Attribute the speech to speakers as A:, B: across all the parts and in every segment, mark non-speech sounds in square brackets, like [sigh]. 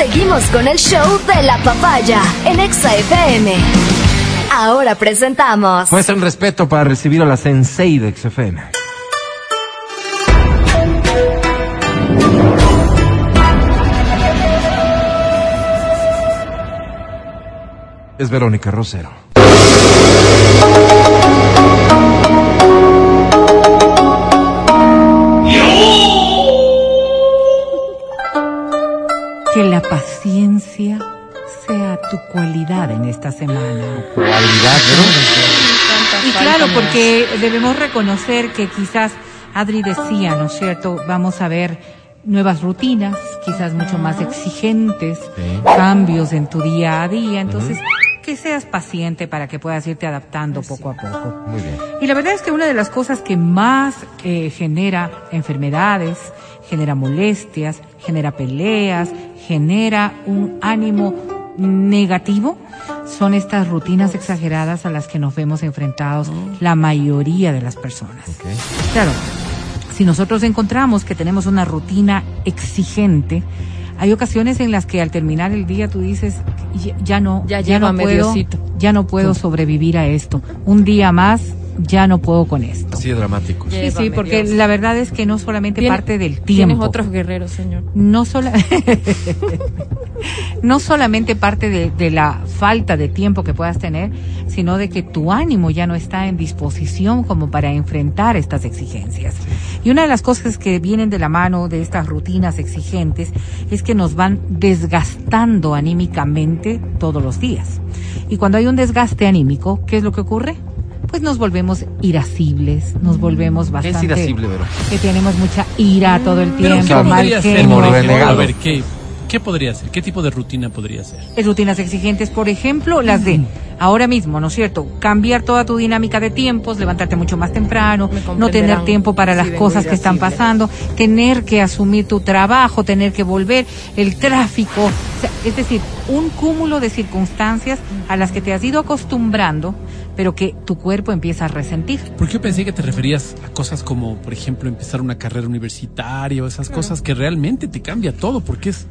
A: Seguimos con el show de la papaya en Exa. Ahora presentamos.
B: Muestren respeto para recibir a la Sensei de XFM. Es Verónica Rosero.
C: La paciencia sea tu cualidad en esta semana.
B: Cualidad,
C: Y claro, porque debemos reconocer que quizás Adri decía, ¿no es cierto? Vamos a ver nuevas rutinas, quizás mucho más exigentes,
B: Sí.
C: cambios en tu día a día. Entonces, que seas paciente para que puedas irte adaptando poco a poco.
B: Muy bien.
C: Y la verdad es que una de las cosas que más eh, genera enfermedades, genera molestias, genera peleas, genera un ánimo negativo, son estas rutinas exageradas a las que nos vemos enfrentados la mayoría de las personas. Claro, si nosotros encontramos que tenemos una rutina exigente, hay ocasiones en las que al terminar el día tú dices, ya, ya no,
D: Ya
C: no puedo,
D: mediocito".
C: ya no puedo sobrevivir a esto. Un día más, ya no puedo con esto.
B: Así de dramático.
C: Sí, sí, porque
D: Dios.
C: la verdad es que no solamente parte del
D: Tienes
C: tiempo.
D: otros guerreros, señor.
C: No, sola- [laughs] no solamente parte de, de la falta de tiempo que puedas tener, sino de que tu ánimo ya no está en disposición como para enfrentar estas exigencias. Y una de las cosas que vienen de la mano de estas rutinas exigentes es que nos van desgastando anímicamente todos los días. Y cuando hay un desgaste anímico, ¿qué es lo que ocurre? Pues nos volvemos irascibles, nos volvemos
B: ¿Qué
C: bastante...
B: es irascible, Vero?
C: Que tenemos mucha ira todo el
E: Pero
C: tiempo,
E: ¿qué
C: mal
E: podría ser, por ejemplo? A ver, ¿qué, ¿qué podría ser? ¿Qué tipo de rutina podría ser?
C: Rutinas exigentes, por ejemplo, las de ahora mismo, ¿no es cierto? Cambiar toda tu dinámica de tiempos, levantarte mucho más temprano, no tener tiempo para las cosas que están pasando, tener que asumir tu trabajo, tener que volver, el tráfico, o sea, es decir, un cúmulo de circunstancias a las que te has ido acostumbrando, pero que tu cuerpo empieza a resentir.
E: Porque yo pensé que te referías a cosas como, por ejemplo, empezar una carrera universitaria o esas cosas que realmente te cambia todo, porque es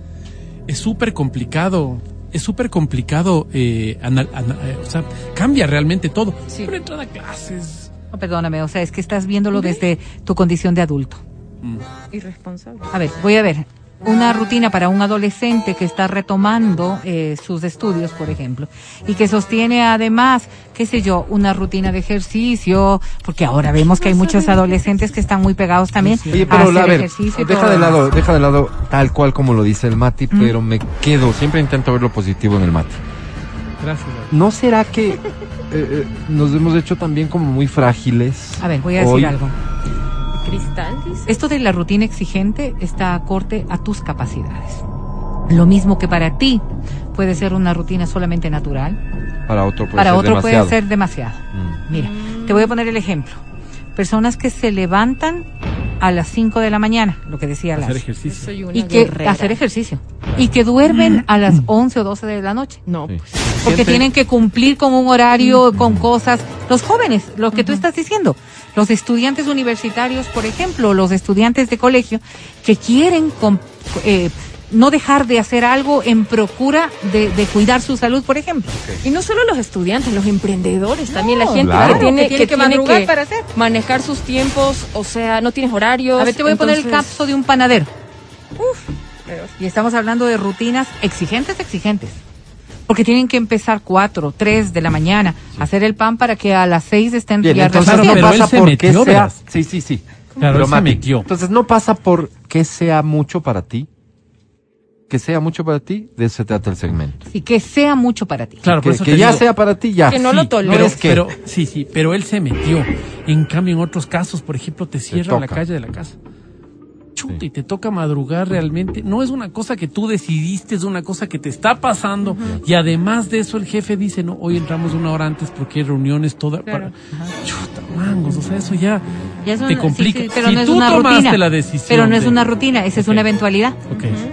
E: es súper complicado. Es súper complicado, eh, anal- eh, o sea, cambia realmente todo.
D: Sí.
E: Pero entrada a clases.
C: No, perdóname, o sea, es que estás viéndolo desde tu condición de adulto.
E: mm,
D: Irresponsable.
C: A ver, voy a ver. Una rutina para un adolescente que está retomando eh, sus estudios, por ejemplo, y que sostiene además, qué sé yo, una rutina de ejercicio, porque ahora vemos que hay muchos adolescentes que están muy pegados también
B: Oye,
C: a
B: pero
C: hacer
B: a ver,
C: ejercicio.
B: deja de lado, deja de lado tal cual como lo dice el Mati, pero me quedo, siempre intento ver lo positivo en el Mati.
E: Gracias.
B: ¿No será que eh, eh, nos hemos hecho también como muy frágiles?
C: A ver, voy a decir
B: hoy?
C: algo.
D: Cristal, dice.
C: Esto de la rutina exigente está acorde a tus capacidades. Lo mismo que para ti puede ser una rutina solamente natural,
B: Para otro puede
C: para
B: ser
C: otro
B: demasiado.
C: puede ser demasiado.
B: Mm.
C: Mira, te voy a poner el ejemplo. Personas que se levantan a las 5 de la mañana, lo que decía
E: Hacer
C: Lars,
E: ejercicio.
C: Y que
D: guerrera.
C: hacer ejercicio y que duermen a las 11 o 12 de la noche.
D: No,
B: Sí.
D: pues.
C: Porque
B: Siempre-
C: tienen que cumplir con un horario, con cosas. Los jóvenes, lo que tú estás diciendo. Los estudiantes universitarios, por ejemplo, los estudiantes de colegio, que quieren eh, no dejar de hacer algo en procura de, de cuidar su salud, por ejemplo.
D: Y no solo los estudiantes, los emprendedores, también la gente
B: claro.
D: que tiene
C: Que tiene que madrugar
D: que
C: para hacer.
D: manejar sus tiempos, o sea, no tienes horarios.
C: A ver, te voy a poner el caso de un panadero. Y estamos hablando de rutinas exigentes, exigentes. Porque tienen que empezar 4, 3 de la mañana a hacer el pan para que a las 6 estén
B: Bien,
C: ya
B: entonces no
E: pero él
B: pasa
E: se
B: por
E: metió,
B: que sea... Sí, sí, sí.
E: Claro, se metió.
B: Entonces no pasa por que sea mucho para ti. Que sea mucho para ti, de eso se trata el segmento.
C: Y que sea mucho para ti.
E: Claro, por
B: que
E: eso
B: que ya
E: digo-
B: sea para ti, ya.
D: Que no lo toleres.
E: Pero,
B: es que-
E: pero, sí, sí, pero él se metió. En cambio, en otros casos, por ejemplo, te cierran la calle de la casa. Chuta,
B: Sí.
E: y te toca madrugar realmente. No es una cosa que tú decidiste, es una cosa que te está pasando. Y además de eso, el jefe dice, no, hoy entramos una hora antes porque hay reuniones toda.
D: Claro.
E: para- Chuta, mangos, o sea, eso ya,
C: Ya es
E: te complica.
C: sí, sí, pero
E: si
C: no es
E: tú
C: una
E: tomaste
C: rutina.
E: la decisión.
C: Pero no es
E: de-
C: una rutina, esa es una eventualidad.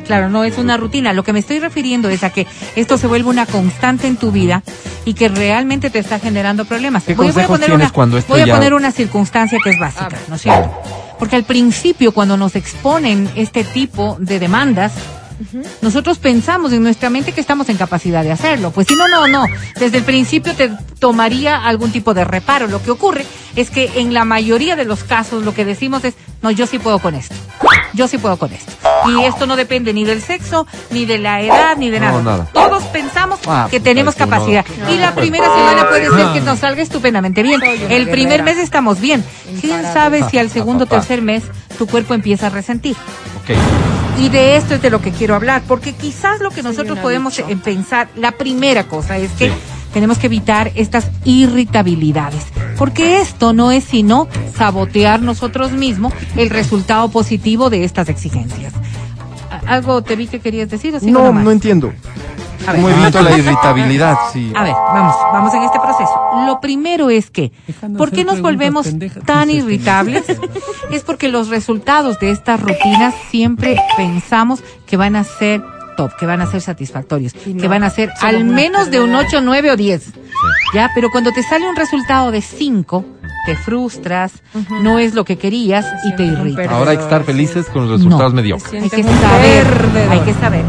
C: Claro, no es una rutina. Lo que me estoy refiriendo es a que esto se vuelve una constante en tu vida y que realmente te está generando problemas.
B: ¿Qué
C: voy, voy a
B: consejos
C: poner
B: tienes
C: una,
B: cuando
C: voy a
B: ya-
C: poner una circunstancia que es básica,
D: A ver.
C: ¿no es cierto? Porque al principio, cuando nos exponen este tipo de demandas, Nosotros pensamos en nuestra mente que estamos en capacidad de hacerlo. Pues si no, no, no. Desde el principio te tomaría algún tipo de reparo. Lo que ocurre es que en la mayoría de los casos lo que decimos es, no, yo sí puedo con esto. Yo sí puedo con esto. Y esto no depende ni del sexo, ni de la edad, ni de
B: No,
C: nada. Todos pensamos
B: Ah,
C: que
B: pues,
C: tenemos capacidad. Y la primera semana puede ser que nos salga estupendamente bien. El primer mes estamos bien. ¿Quién sabe si al segundo o tercer mes tu cuerpo empieza a resentir? Y de esto es de lo que quiero hablar, porque quizás lo que nosotros podemos eh, pensar, la primera cosa es que
B: Sí.
C: tenemos que evitar estas irritabilidades, porque esto no es sino sabotear nosotros mismos el resultado positivo de estas exigencias. ¿A- ¿Algo te vi que querías decir o
B: No,
C: nomás?
B: no entiendo.
C: A ver.
B: ¿Cómo evito la [laughs] irritabilidad? Sí.
C: A ver, vamos, vamos en este proceso. Lo primero es que,
E: Dejando
C: ¿por qué nos volvemos
E: pendejas,
C: tan irritables? [laughs] Es porque los resultados de estas rutinas siempre pensamos que van a ser top, que van a ser satisfactorios,
D: no,
C: que van a ser al menos de un
D: perdedora.
C: 8, 9 o 10. Ya, pero cuando te sale un resultado de 5, te frustras, no es lo que querías y te
D: sientes un
C: irrita.
D: perdedor.
B: Ahora hay que estar felices con los resultados
C: No.
B: mediocres.
C: Hay que saber,
D: perdedor.
C: hay que saber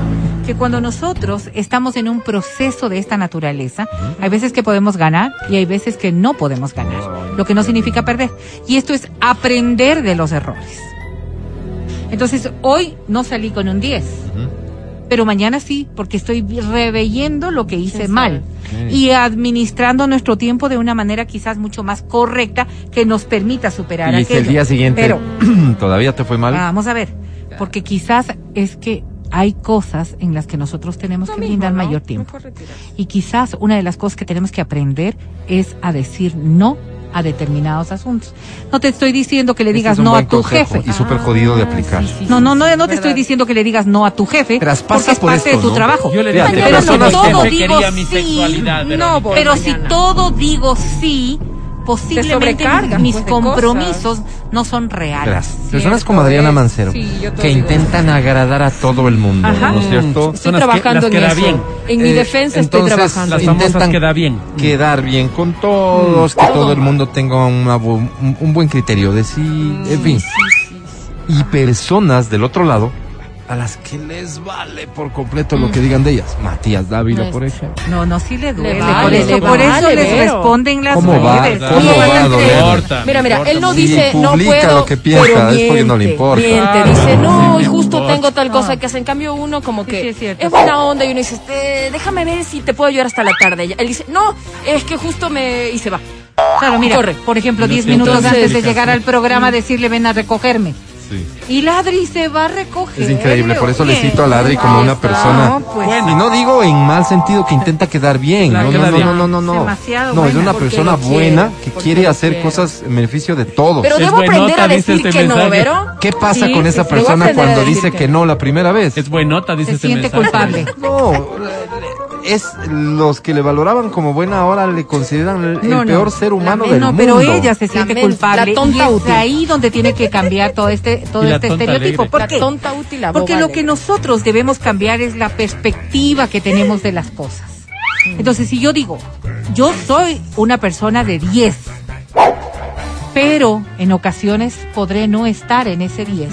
C: que cuando nosotros estamos en un proceso de esta naturaleza, hay veces que podemos ganar y hay veces que no podemos ganar, lo que no significa perder. Y esto es aprender de los errores. Entonces, hoy no salí con un 10, pero mañana sí, porque estoy reveyendo lo que hice
D: ¿Quién
C: mal
B: sabe?
C: Y administrando nuestro tiempo de una manera quizás mucho más correcta que nos permita superar
B: Y si
C: aquello.
B: el día siguiente
C: Pero, [clears throat]
B: todavía te fue mal.
C: Vamos a ver, porque quizás es que hay cosas en las que nosotros tenemos
D: Lo
C: que
D: mismo,
C: brindar
D: ¿no?
C: mayor tiempo. Y quizás una de las cosas que tenemos que aprender es a decir no a determinados asuntos. No te estoy diciendo que le
B: Este
C: digas
B: es un
C: no
B: buen
C: a tu
B: consejo
C: jefe.
B: Y súper jodido de
D: Ah,
B: aplicar.
D: sí, sí,
C: No, no, no, no te
D: verdad.
C: estoy diciendo que le digas no a tu jefe, porque es
B: por
C: parte
B: esto,
C: de tu
B: ¿no?
C: trabajo.
E: Yo le dije,
C: pero si
B: que-
C: todo digo sí,
D: no
C: pero si todo digo sí, posiblemente mis
D: pues,
C: compromisos no son reales.
B: Personas como Adriana. Mancero,
D: Sí, todo
B: que intentan agradar a todo el mundo,
C: Ajá.
B: ¿no es cierto?
D: Estoy
E: Son las que-
D: trabajando
E: las que
D: en eso.
E: bien.
D: En mi
B: Eh,
D: defensa estoy
B: entonces,
D: trabajando.
E: Las
B: intentan
E: queda bien.
B: Quedar bien con todos, que todo el mundo tenga una bu- un, un buen criterio de sí, en fin. Y personas del otro lado a las que les vale por completo lo que digan de ellas. Matías Dávila,
D: No
B: por ejemplo.
C: No, no, sí le duele.
D: Le
C: por
D: vale,
C: eso,
D: le
C: por eso
D: vale,
C: les
D: Vero.
C: responden las
B: ¿Cómo va?
C: redes.
B: ¿Cómo va,
C: entre-
B: Edo?
E: importa,
D: Mira, mira, él no dice
B: Si
D: no puedo,
B: lo que piensa,
D: pero
B: es porque no le
D: miente,
B: importa.
D: Miente, dice no,
E: Sí,
D: y justo tengo tal cosa
C: No.
D: que hace. En cambio uno como que
C: sí, es
D: es, buena onda y uno dice, "Eh, déjame ver si te puedo ayudar hasta la tarde. Él dice, no, es que justo me y se va.
C: Claro, mira,
D: Corre.
C: por ejemplo,
E: No
C: 10
E: siempre
C: minutos antes de llegar al programa, decirle ven a recogerme.
B: Sí.
C: Y Ladri se va a recoger.
B: Es increíble, por eso le cito a Ladri como una persona.
C: No, pues,
E: Buena.
B: Y no digo en mal sentido que intenta quedar bien. No, no, no, no, no, no, no.
C: Demasiado
B: No, es una persona buena que quiere hacer
D: quiere.
B: cosas en beneficio de todos.
D: Pero
E: Es
D: debo
E: buenota,
D: aprender a
E: dice
D: decir
E: este
D: que no,
E: mensaje.
D: ¿Vero?
B: ¿Qué pasa
C: Sí,
B: con esa persona cuando dice
D: que
B: que no la primera vez?
E: Es buenota, dice
C: Se
E: este
C: siente
E: mensaje.
C: culpable.
B: No, es los que le valoraban como buena ahora le consideran el, el
C: No, no.
B: peor ser humano
C: La-
B: del
C: no,
B: mundo.
C: pero ella se siente culpable
D: la tonta
C: y es
D: útil.
C: ahí donde tiene que cambiar todo este todo este estereotipo.
E: alegre.
C: ¿Por
D: La
C: qué?
D: tonta útil, la
C: Porque lo que nosotros debemos cambiar es la perspectiva que tenemos de las cosas. Entonces, si yo digo, yo soy una persona de 10, pero en ocasiones podré no estar en ese 10.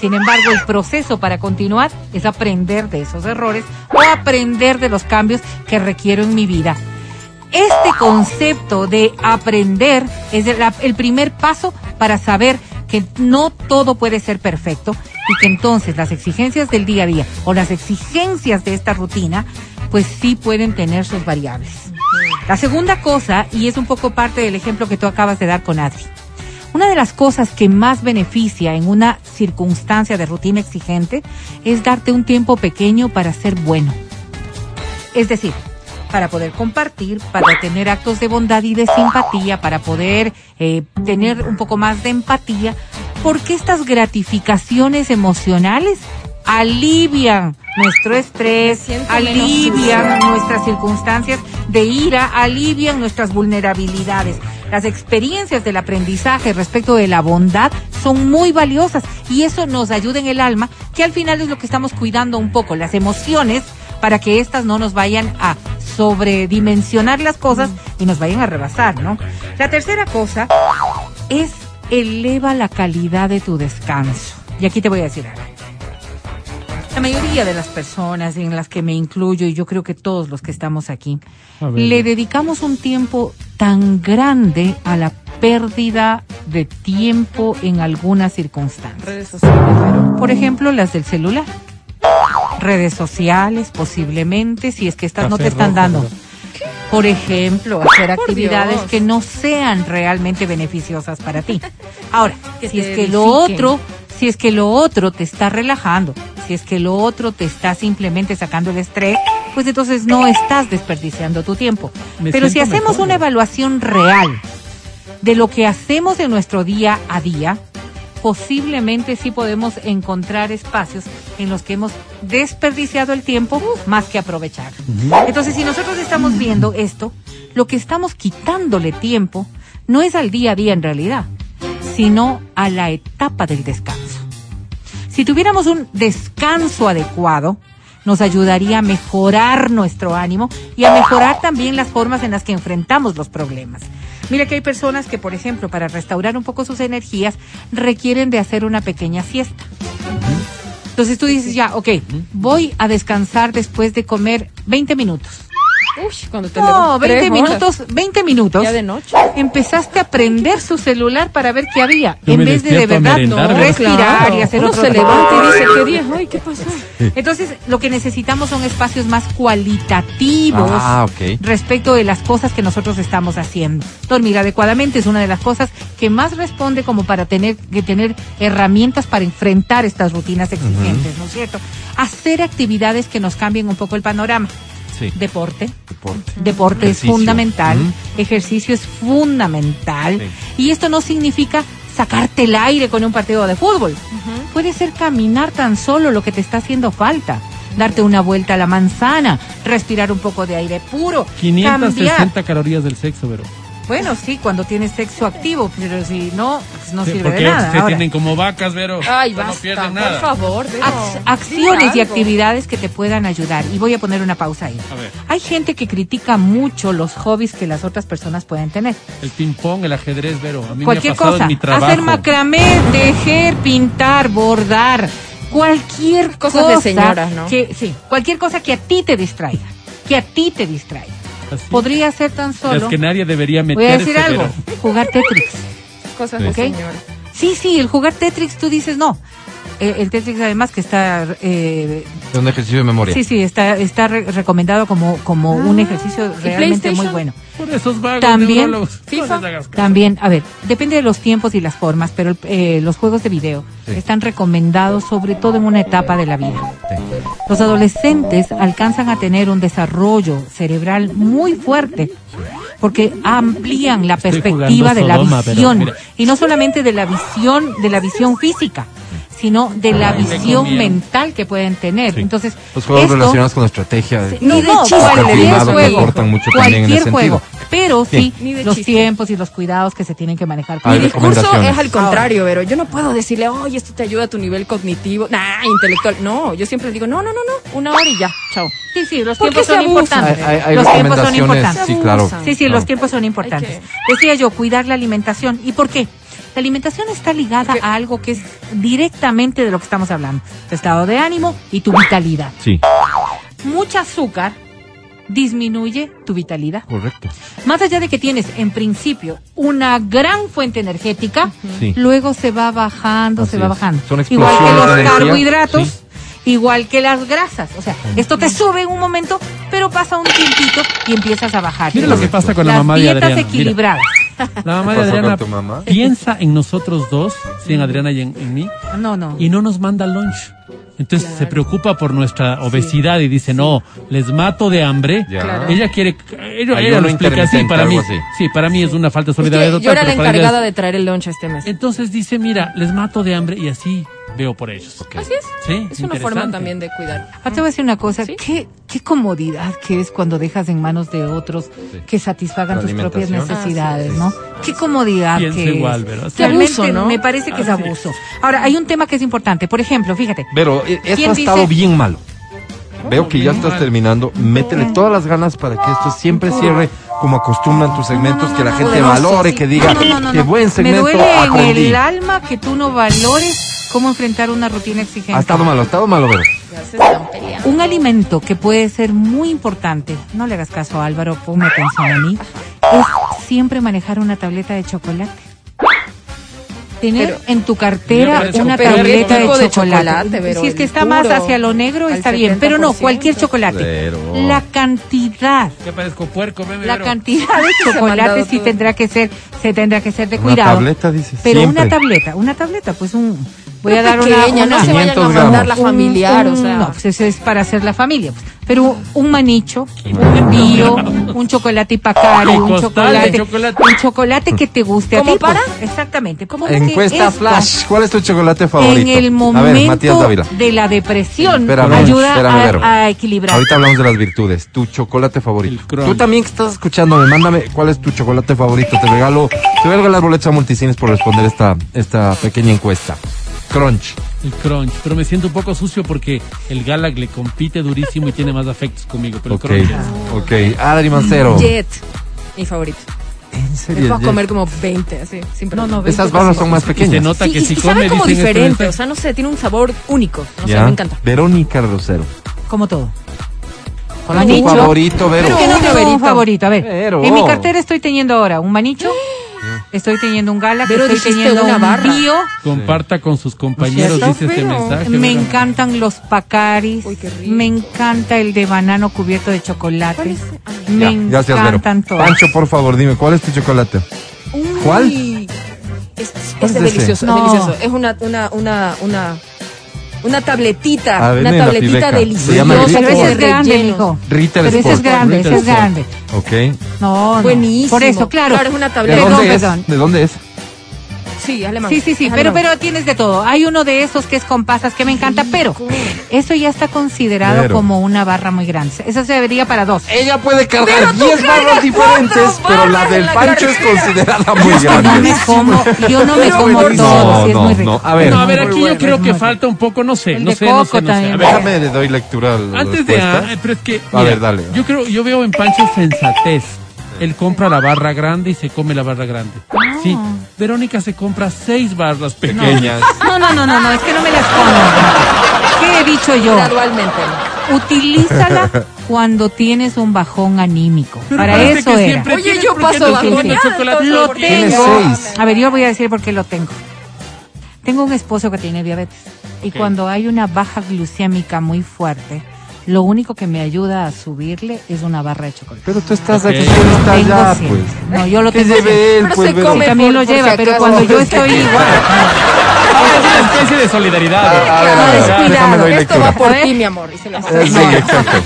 C: Sin embargo, el proceso para continuar es aprender de esos errores o aprender de los cambios que requiero en mi vida. Este concepto de aprender es el, primer paso para saber que no todo puede ser perfecto y que entonces las exigencias del día a día o las exigencias de esta rutina pues sí pueden tener sus variables. La segunda cosa, y es un poco parte del ejemplo que tú acabas de dar con Adri, una de las cosas que más beneficia en una circunstancia de rutina exigente es darte un tiempo pequeño para ser bueno. Es decir, para poder compartir, para tener actos de bondad y de simpatía, para poder eh, tener un poco más de empatía, porque estas gratificaciones emocionales alivian nuestro estrés, alivian nuestras circunstancias de ira, alivian nuestras vulnerabilidades. Las experiencias del aprendizaje respecto de la bondad son muy valiosas y eso nos ayuda en el alma, que al final es lo que estamos cuidando un poco, las emociones, para que éstas no nos vayan a sobredimensionar las cosas y nos vayan a rebasar, ¿no? La tercera cosa es eleva la calidad de tu descanso. Y aquí te voy a decir algo. La mayoría de las personas, en las que me incluyo, y yo creo que todos los que estamos aquí, le dedicamos un tiempo tan grande a la pérdida de tiempo en algunas circunstancias.
D: Redes sociales.
C: Por ejemplo, las del celular. Redes sociales, posiblemente, si es que estas no te están
E: rojo,
C: dando. Por ejemplo, hacer
D: Por
C: actividades
D: Dios.
C: que no sean realmente beneficiosas para ti. Ahora, si es que lo otro, si es que lo otro te está relajando, si es que lo otro te está simplemente sacando el estrés, pues entonces no estás desperdiciando tu tiempo.
E: Me
C: Pero si hacemos
E: mejor,
C: una evaluación real de lo que hacemos en nuestro día a día, posiblemente sí podemos encontrar espacios en los que hemos desperdiciado el tiempo más que aprovechar. Entonces, si nosotros estamos viendo esto, lo que estamos quitándole tiempo no es al día a día en realidad, sino a la etapa del descanso. Si tuviéramos un descanso adecuado, nos ayudaría a mejorar nuestro ánimo y a mejorar también las formas en las que enfrentamos los problemas. Mira que hay personas que, por ejemplo, para restaurar un poco sus energías, requieren de hacer una pequeña siesta. Entonces tú dices, ya, ok, voy a descansar después de comer 20 minutos.
D: Uy, cuando te
C: No,
D: levantas
C: 20
D: tres horas.
C: minutos, 20 minutos.
D: Ya de noche.
C: Empezaste a prender su celular para ver qué había,
E: Yo
C: en vez de de verdad respirar y hacer
D: Uno
C: otro
D: se levanta y dice. ¿qué día? Ay, ¿qué pasó?
C: Entonces, lo que necesitamos son espacios más cualitativos
B: Ah,
C: respecto de las cosas que nosotros estamos haciendo. Dormir adecuadamente es una de las cosas que más responde como para tener que tener herramientas para enfrentar estas rutinas exigentes, ¿no es cierto? Hacer actividades que nos cambien un poco el panorama.
B: Sí.
C: Deporte,
B: Deporte.
C: Deporte es fundamental, ejercicio es fundamental
B: Sí.
C: y esto no significa sacarte el aire con un partido de fútbol. Puede ser caminar tan solo lo que te está haciendo falta, darte una vuelta a la manzana, respirar un poco de aire puro,
E: 560
C: cambiar.
E: calorías del sexo, pero.
C: Bueno, sí, cuando tienes sexo activo, pero si no, pues no
E: Sí,
C: sirve de
E: porque
C: nada.
E: se
C: Ahora,
E: tienen como vacas, Vero.
D: Ay,
E: no
D: basta,
E: pierden
D: por
E: nada.
D: favor. Vero.
C: ac- acciones y actividades que te puedan ayudar. Y voy a poner una pausa ahí.
E: A ver,
C: Hay gente que critica mucho los hobbies que las otras personas pueden tener.
E: el ping-pong, el ajedrez, Vero. A mí
C: Cualquier
E: me ha pasado
C: cosa,
E: en mi trabajo.
C: hacer macramé, tejer, pintar, bordar, cualquier
D: Cosas
C: cosa
D: de señoras, ¿no?
C: que sí, cualquier cosa que a ti te distraiga, que a ti te distraiga.
E: Así.
C: Podría ser tan
E: Las
C: solo.
E: que nadie debería
C: Voy a
E: meterse,
C: decir algo,
E: Vero.
C: jugar Tetris.
D: Cosas
B: Sí.
D: de
C: ¿Ok?
D: señora.
C: Sí, sí, el jugar Tetris, tú dices no. Eh, el Tetris además que está eh,
B: Es un ejercicio de memoria.
C: sí sí está está re- recomendado como como un ejercicio
D: ¿y
C: realmente muy bueno
E: Por esos vagos
C: También.
D: FIFA,
E: No.
C: También, a ver, depende de los tiempos y las formas, pero eh, los juegos de video
B: Sí.
C: están recomendados sobre todo en una etapa de la vida.
B: Sí.
C: Los adolescentes alcanzan a tener un desarrollo cerebral muy fuerte porque amplían la
E: Estoy
C: perspectiva de la
E: Sodoma,
C: visión y no solamente de la visión de la visión física, sino de la
E: Ay,
C: visión mental que pueden tener.
B: Sí.
C: Entonces,
B: Los juegos
C: esto-
B: relacionados con estrategia.
C: Sí,
D: Ni
C: no,
D: de
C: no,
D: chiste
C: cualquier juego,
B: mucho
C: cualquier juego,
B: sentido.
C: pero sí
B: Bien.
C: Los
D: chiste.
C: tiempos y los cuidados que se tienen que manejar.
B: Hay
D: Mi discurso es al contrario, pero yo no puedo decirle, oye, esto te ayuda a tu nivel cognitivo, nah, intelectual. No, yo siempre digo, no, no, no, no, una hora y ya, chao.
C: Sí, sí, los
D: ¿Por qué
C: tiempos son importantes.
B: Hay, hay- hay
C: los tiempos son importantes.
B: sí, claro.
C: Sí, sí,
B: claro.
C: los tiempos son importantes. Decía yo, cuidar la alimentación. ¿Y por qué? La alimentación está ligada a algo que es directamente de lo que estamos hablando. Tu estado de ánimo y tu vitalidad.
B: Sí,
C: Mucha azúcar disminuye tu vitalidad.
B: correcto.
C: Más allá de que tienes, en principio, una gran fuente energética,
B: Sí.
C: luego se va bajando,
B: Así
C: se va
B: es.
C: bajando.
B: Son
C: igual que los carbohidratos,
B: sí.
C: Igual que las grasas. O sea, esto te sube en un momento, pero pasa un tiempito y empiezas a bajar.
E: Mira lo que pasa con la
C: Las
E: mamá de
C: dietas
E: Adriana. Mira,
C: equilibradas.
E: la mamá de
B: ¿Qué pasó con
E: Adriana
B: tu mamá?
E: piensa en nosotros dos, sí, en Adriana y en, en mí,
C: No, no.
E: y no nos manda lunch. Entonces se preocupa por nuestra obesidad y dice, no, les mato de hambre.
B: Ya.
D: Claro.
E: Ella quiere, ella, ella lo explica así, para mí,
B: así.
E: sí, para mí es una falta de
D: Es
E: solidaridad.
D: que yo era la encargada
E: es-
D: de traer el lunch este mes.
E: Entonces dice, mira, les mato de hambre y así veo por ellos.
B: Ok.
D: Así es.
E: Sí,
D: es una forma también de cuidar.
C: Ah, te voy a decir una cosa,
D: ¿Sí?
C: qué, qué comodidad que es cuando dejas en manos de otros que satisfagan tus propias
B: alimentación.
C: necesidades,
B: Así
C: ¿no? Qué comodidad
E: Pienso
C: que
E: igual,
C: es.
E: ¿verdad?
D: Abuso, ¿no?
C: me parece que es abuso. Ahora, hay un tema que es importante. Por ejemplo, fíjate,
B: Pero eh, esto
C: ¿Quién
B: ha estado
C: dice?
B: bien malo. Veo que ya estás
E: mal.
B: terminando. Métele todas las ganas para que esto siempre cierre como acostumbran tus segmentos, que la gente
C: poderoso,
B: valore,
C: sí.
B: que diga,
C: No, no, no,
B: qué buen segmento
C: Me duele en el alma que tú no valores cómo enfrentar una rutina exigente.
B: Ha estado malo, ha estado malo, Vero.
D: Ya se están peleando.
C: Un alimento que puede ser muy importante, no le hagas caso a Álvaro, ponme atención a mí, es siempre manejar una tableta de chocolate. Tener
D: Pero-
C: en tu cartera
E: Pero,
C: una
E: pero, ¿qué
C: tableta de chocolate. si es que
D: ¿El
C: está más hacia lo negro, está bien, pero no,
D: 70%.
C: cualquier chocolate. La cantidad
E: ¿Qué parezco puerco? Veme,
C: la cantidad de [laughs] chocolate sí
D: todo.
C: tendrá que ser, se tendrá que ser de
B: Una
C: cuidado.
B: tableta, dices,
C: Pero
B: siempre.
C: una tableta, una tableta, pues un, voy a dar una,
D: pequeña,
C: una-
D: no se vayan a
B: 500
D: mandar la familiar,
C: un-
D: o sea.
C: No, pues eso es para hacer la familia. pues. Pero un manicho, un bio, un chocolate pacari,
E: Y
C: un chocolate,
E: chocolate.
C: un chocolate que te guste a
D: ¿Cómo
C: ti. pues,
D: para?
C: exactamente. ¿Cómo es que
B: Encuesta flash. ¿Cuál es tu chocolate favorito?
C: En el
B: A
C: momento
B: ver,
C: de la depresión
B: Espérame,
C: ayuda
B: espérame,
C: a, a equilibrar.
B: Ahorita hablamos de las virtudes. Tu chocolate favorito. Tú también que estás escuchándome, mándame cuál es tu chocolate favorito. Te regalo, te voy a regalar boletos a multicines por responder esta, esta pequeña encuesta. Crunch.
E: El crunch. Pero me siento un poco sucio porque el Galag le compite durísimo y tiene más afectos conmigo. Pero el crunch es-
B: ok. Adri Mancero.
D: Jet, mi favorito.
B: ¿En
D: Me
B: serio?
D: puedo
B: Jet?
D: comer como 20, así, sin
C: No, no,
D: problema.
B: Esas
C: 20
B: barras son más
E: Y se
B: pequeñas.
E: nota
D: Sí,
E: que
D: y,
E: si
D: y
E: come
D: sabe como diferente, o sea, no sé, tiene un sabor único. No sé,
B: ¿Ya?
D: me encanta.
B: Verónica Rosero.
C: como todo.
B: ¿Cuál
C: Manicho.
B: favorito, Vero?
C: Pero que no tengo un
D: Verito.
C: favorito. A ver,
B: Pero-
C: en mi cartera estoy teniendo ahora un manicho, estoy teniendo un gala,
D: Pero
C: estoy teniendo
D: una
C: un
D: barra.
C: bio.
E: Comparta con sus compañeros, dice este mensaje.
C: Me encantan los pacaris,
D: Uy, qué rico.
C: me encanta el de banano cubierto de chocolate, me
B: Ya, gracias,
C: encantan todos.
B: Pancho, por favor, dime, ¿cuál es tu chocolate?
D: Uy,
B: ¿Cuál?
D: Es,
B: ¿Cuál
D: es delicioso,
C: No.
D: delicioso. Es una, una, una, una, una tabletita,
B: A ver,
D: una tabletita.
B: Se
D: deliciosa.
B: llama
C: Pero ese es grande, mijo.
B: Ritter
C: Pero ese es grande, ese es grande.
B: Ok.
C: No, no.
D: Buenísimo.
C: Por eso, claro.
D: Claro, es una
B: ¿De
D: tableta.
C: Perdón,
B: dónde es?
C: perdón.
B: ¿De dónde es?
D: Sí, alemán.
C: Sí, sí, sí,
D: Es
C: pero, pero tienes de todo. Hay uno de esos que es con pasas que me encanta, pero eso ya está considerado
B: Pero.
C: como una barra muy grande. Eso se debería para dos.
B: Ella puede cargar
D: Pero tú
B: 10 barras diferentes, pero la del
D: la
B: Pancho es considerada muy
C: Yo no
B: grande.
C: me [laughs] como, yo no me como todo, sí es
B: No,
C: muy
B: no,
C: rico.
B: no. A ver.
E: No, a ver, aquí
C: bueno,
E: yo creo
C: es
E: que falta un poco, no sé,
C: El
E: no
C: de
E: sé, no sé,
C: coco
E: no sé.
C: también.
E: A ver,
B: Déjame le doy lectura
E: Antes de, ah, pero es que,
B: A ver, dale.
E: Yo creo, yo veo en Pancho sensatez. Él compra la barra grande y se come la barra grande. Sí, Verónica se compra seis barras pequeñas.
C: No, no, no, no, no, es que no me las como. ¿Qué he dicho yo?
D: Gradualmente.
C: Utilízala cuando tienes un bajón anímico.
E: Pero
C: Para eso era.
D: Oye, yo
E: ¿por qué
D: paso
E: chocolate
C: Lo tengo.
B: seis.
C: A ver, yo voy a decir por qué lo tengo. Tengo un esposo que tiene diabetes. Y cuando hay una baja glucémica muy fuerte, lo único que me ayuda a subirle es una barra de chocolate.
B: Pero tú estás aquí, tú estás
C: tengo
B: ya, pues.
C: No, yo lo
B: Que
C: tengo
B: lleve él,
D: Pero
B: pues,
D: se
B: Vero.
D: come
C: También
D: por-
C: lo lleva,
D: si
C: pero cuando yo estoy [laughs] igual.
E: Es una especie de solidaridad.
B: A ver, a ver,
C: Descuidado.
B: déjame doy
D: Esto va por ti, mi amor. Y se lo
B: Sí, exacto.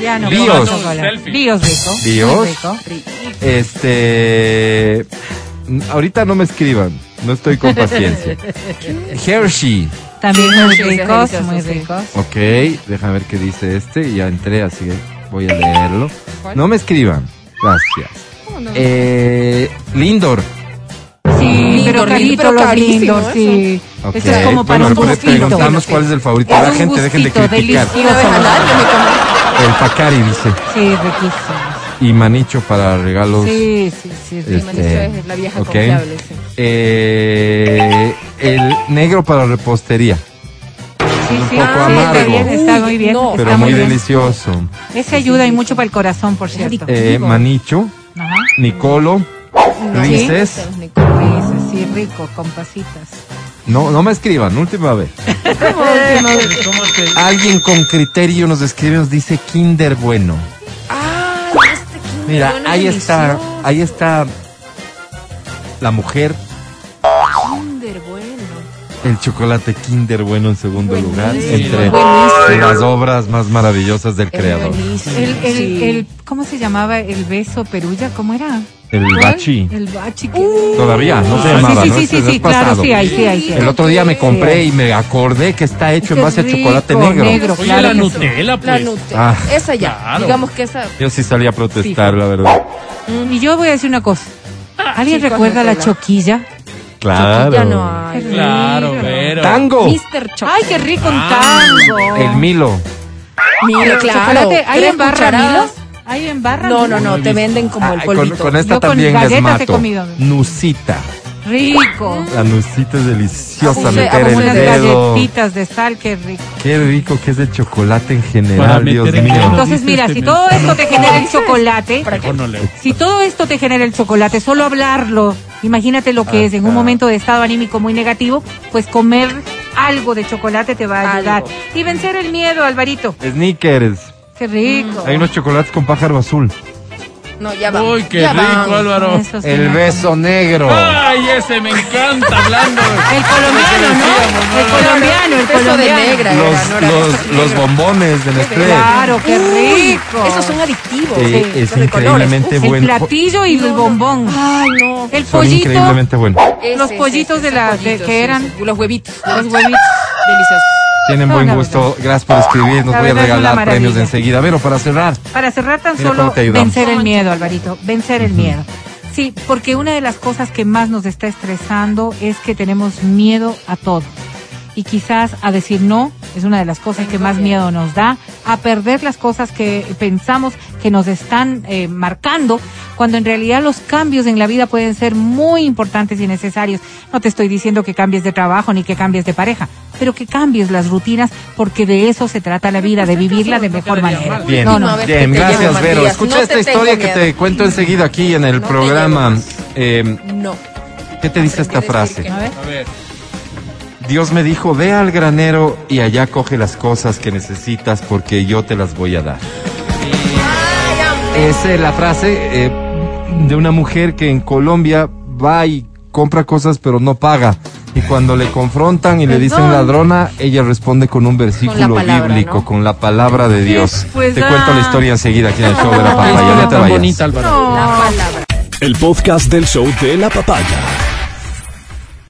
C: Ya no.
E: Selfie.
C: Bios rico. Muy rico.
B: Este. Ahorita no me escriban, no estoy con paciencia. [laughs] Hershey.
C: También muy ricos, muy ricos.
B: Ok, déjame ver qué dice este. Ya entré, así que voy a leerlo. No me escriban. Gracias. Eh, Lindor.
C: Sí, pero
D: lindo,
C: carito
D: pero
C: los
D: carísimo
C: lindos,
D: eso.
C: sí.
B: Ok,
C: Ese es como para
B: bueno,
C: un
B: preguntamos cuál es el favorito de la gente, dejen de criticar. El Pacari dice.
C: Sí, riquísimo.
B: Y Manicho para regalos.
C: Sí, sí, sí.
B: Este,
C: rico.
D: Manicho es la vieja
B: ok.
D: confiable, sí.
B: Eh, el negro para repostería.
C: Sí,
B: un
C: sí,
B: poco
C: sí,
B: amargo.
C: está bien, está muy bien.
D: No,
C: está
B: Pero muy
C: bien.
B: delicioso.
C: Ese ayuda y mucho para el corazón, por cierto.
B: Eh, Manicho,
C: Ajá.
B: Nicolo, Rices.
C: Sí, sí, rico, con pasitas.
B: No, no me escriban, última vez. [laughs]
E: ¿Cómo te-
B: Alguien con criterio nos escribe, nos dice Kinder bueno. Mira, ahí está, ahí está la mujer. El chocolate Kinder bueno en segundo lugar, entre
D: buenísimo.
B: las obras más maravillosas del creador.
C: El, el,
D: sí.
C: el, ¿cómo se llamaba? El beso perulla, ¿cómo era?
B: El bachi.
C: El bachi. que-
B: Todavía, no se
C: Ah,
B: llamaba,
C: sí,
B: ¿no?
C: sí, sí,
B: es
C: sí, claro, sí, ahí sí, ahí sí.
B: El otro día me compré
C: Sí.
B: y me acordé que está hecho en base a chocolate negro.
C: negro.
E: Oye,
C: claro
E: la
C: sí.
E: Nutella,
D: La
E: pues.
D: Nutella.
B: Ah.
D: esa ya.
E: Claro.
D: Digamos que esa.
B: Yo sí salí a protestar,
D: Sí.
B: la verdad.
C: Y yo voy a decir una cosa. ¿Alguien
D: chicos,
C: recuerda la choquilla?
B: Claro.
D: Ya no hay.
E: Claro, pero.
B: Tango.
D: Mr. Choc.
C: Ay, qué rico un
E: Ah,
C: tango.
B: El Milo.
D: Mira, claro.
C: Chocolate, ¿hay en barra. Milo? ¿Hay en barra
D: No,
C: Milo?
D: no, no, te venden como el
B: Ah, con,
D: polvito.
B: con esta
C: Yo con
B: también les
C: he
B: mato.
C: comido.
B: Nusita.
C: Rico.
B: La nucita es deliciosa,
D: Abuse-
B: meter el
C: Unas
B: dedo.
C: galletitas de sal, qué rico.
B: Qué rico que es el chocolate en general, Dios mío.
C: Entonces, mira, si todo esto te genera el chocolate, si todo esto te genera el chocolate, solo hablarlo, imagínate lo que es en un momento de estado anímico muy negativo, pues comer algo de chocolate te va a ayudar.
D: Algo.
C: Y vencer el miedo, Alvarito.
B: Snickers.
C: Qué rico.
B: Hay unos chocolates con pájaro azul.
D: No, ya va.
E: Uy, qué
D: ya
E: rico,
D: van.
E: Álvaro.
C: Eso sí
B: El
C: me-
B: beso negro.
E: Ay, ese me encanta hablando.
C: El colombiano, ¿no? El colombiano, el
D: Beso de negra.
B: Los, los, bombones de Nestlé.
C: Claro, qué
D: Uy,
C: rico.
D: Esos son adictivos.
B: Eh,
D: sí,
B: es increíblemente
D: Uf,
C: el platillo y el bombón.
D: Ay, no.
C: El
B: Son
C: pollito,
B: increíblemente buenos.
C: los pollitos
D: ese,
C: de la
D: esos
C: de-
D: pollitos,
C: que
D: sí,
C: eran
D: sí. Los huevitos.
C: los huevitos.
D: Deliciosos.
B: Tienen
C: No,
B: buen gusto. Gracias por escribir. Nos voy a regalar premios enseguida. Pero para cerrar,
C: Para cerrar tan solo vencer el miedo, Alvarito, vencer el miedo. Sí, porque una de las cosas que más nos está estresando es que tenemos miedo a todo. Y quizás a decir no es una de las cosas que más miedo nos da, a perder las cosas que pensamos que nos están eh, marcando, cuando en realidad los cambios en la vida pueden ser muy importantes y necesarios. No te estoy diciendo que cambies de trabajo ni que cambies de pareja, pero que cambies las rutinas porque de eso se trata la vida, de vivirla de mejor manera.
B: bien.
C: No, no,
B: gracias, Vero. Escucha
D: No
B: esta historia que te cuento enseguida aquí en el programa. Eh,
D: No.
B: ¿Qué te dice esta frase?
C: A ver.
B: Dios me dijo, ve al granero y allá coge las cosas que necesitas porque yo te las voy a dar. Esa es la frase eh, de una mujer que en Colombia va y compra cosas pero no paga. Y cuando le confrontan y le dicen ladrona, ella responde con un versículo
D: palabra,
B: bíblico,
D: ¿no?
B: con la palabra de Dios.
C: Pues,
B: te cuento
C: ah.
B: la historia enseguida aquí en el show de la [laughs] papaya. No te vayas.
E: bonita, Álvaro.
C: No.
D: La palabra.
F: El podcast del show de la papaya.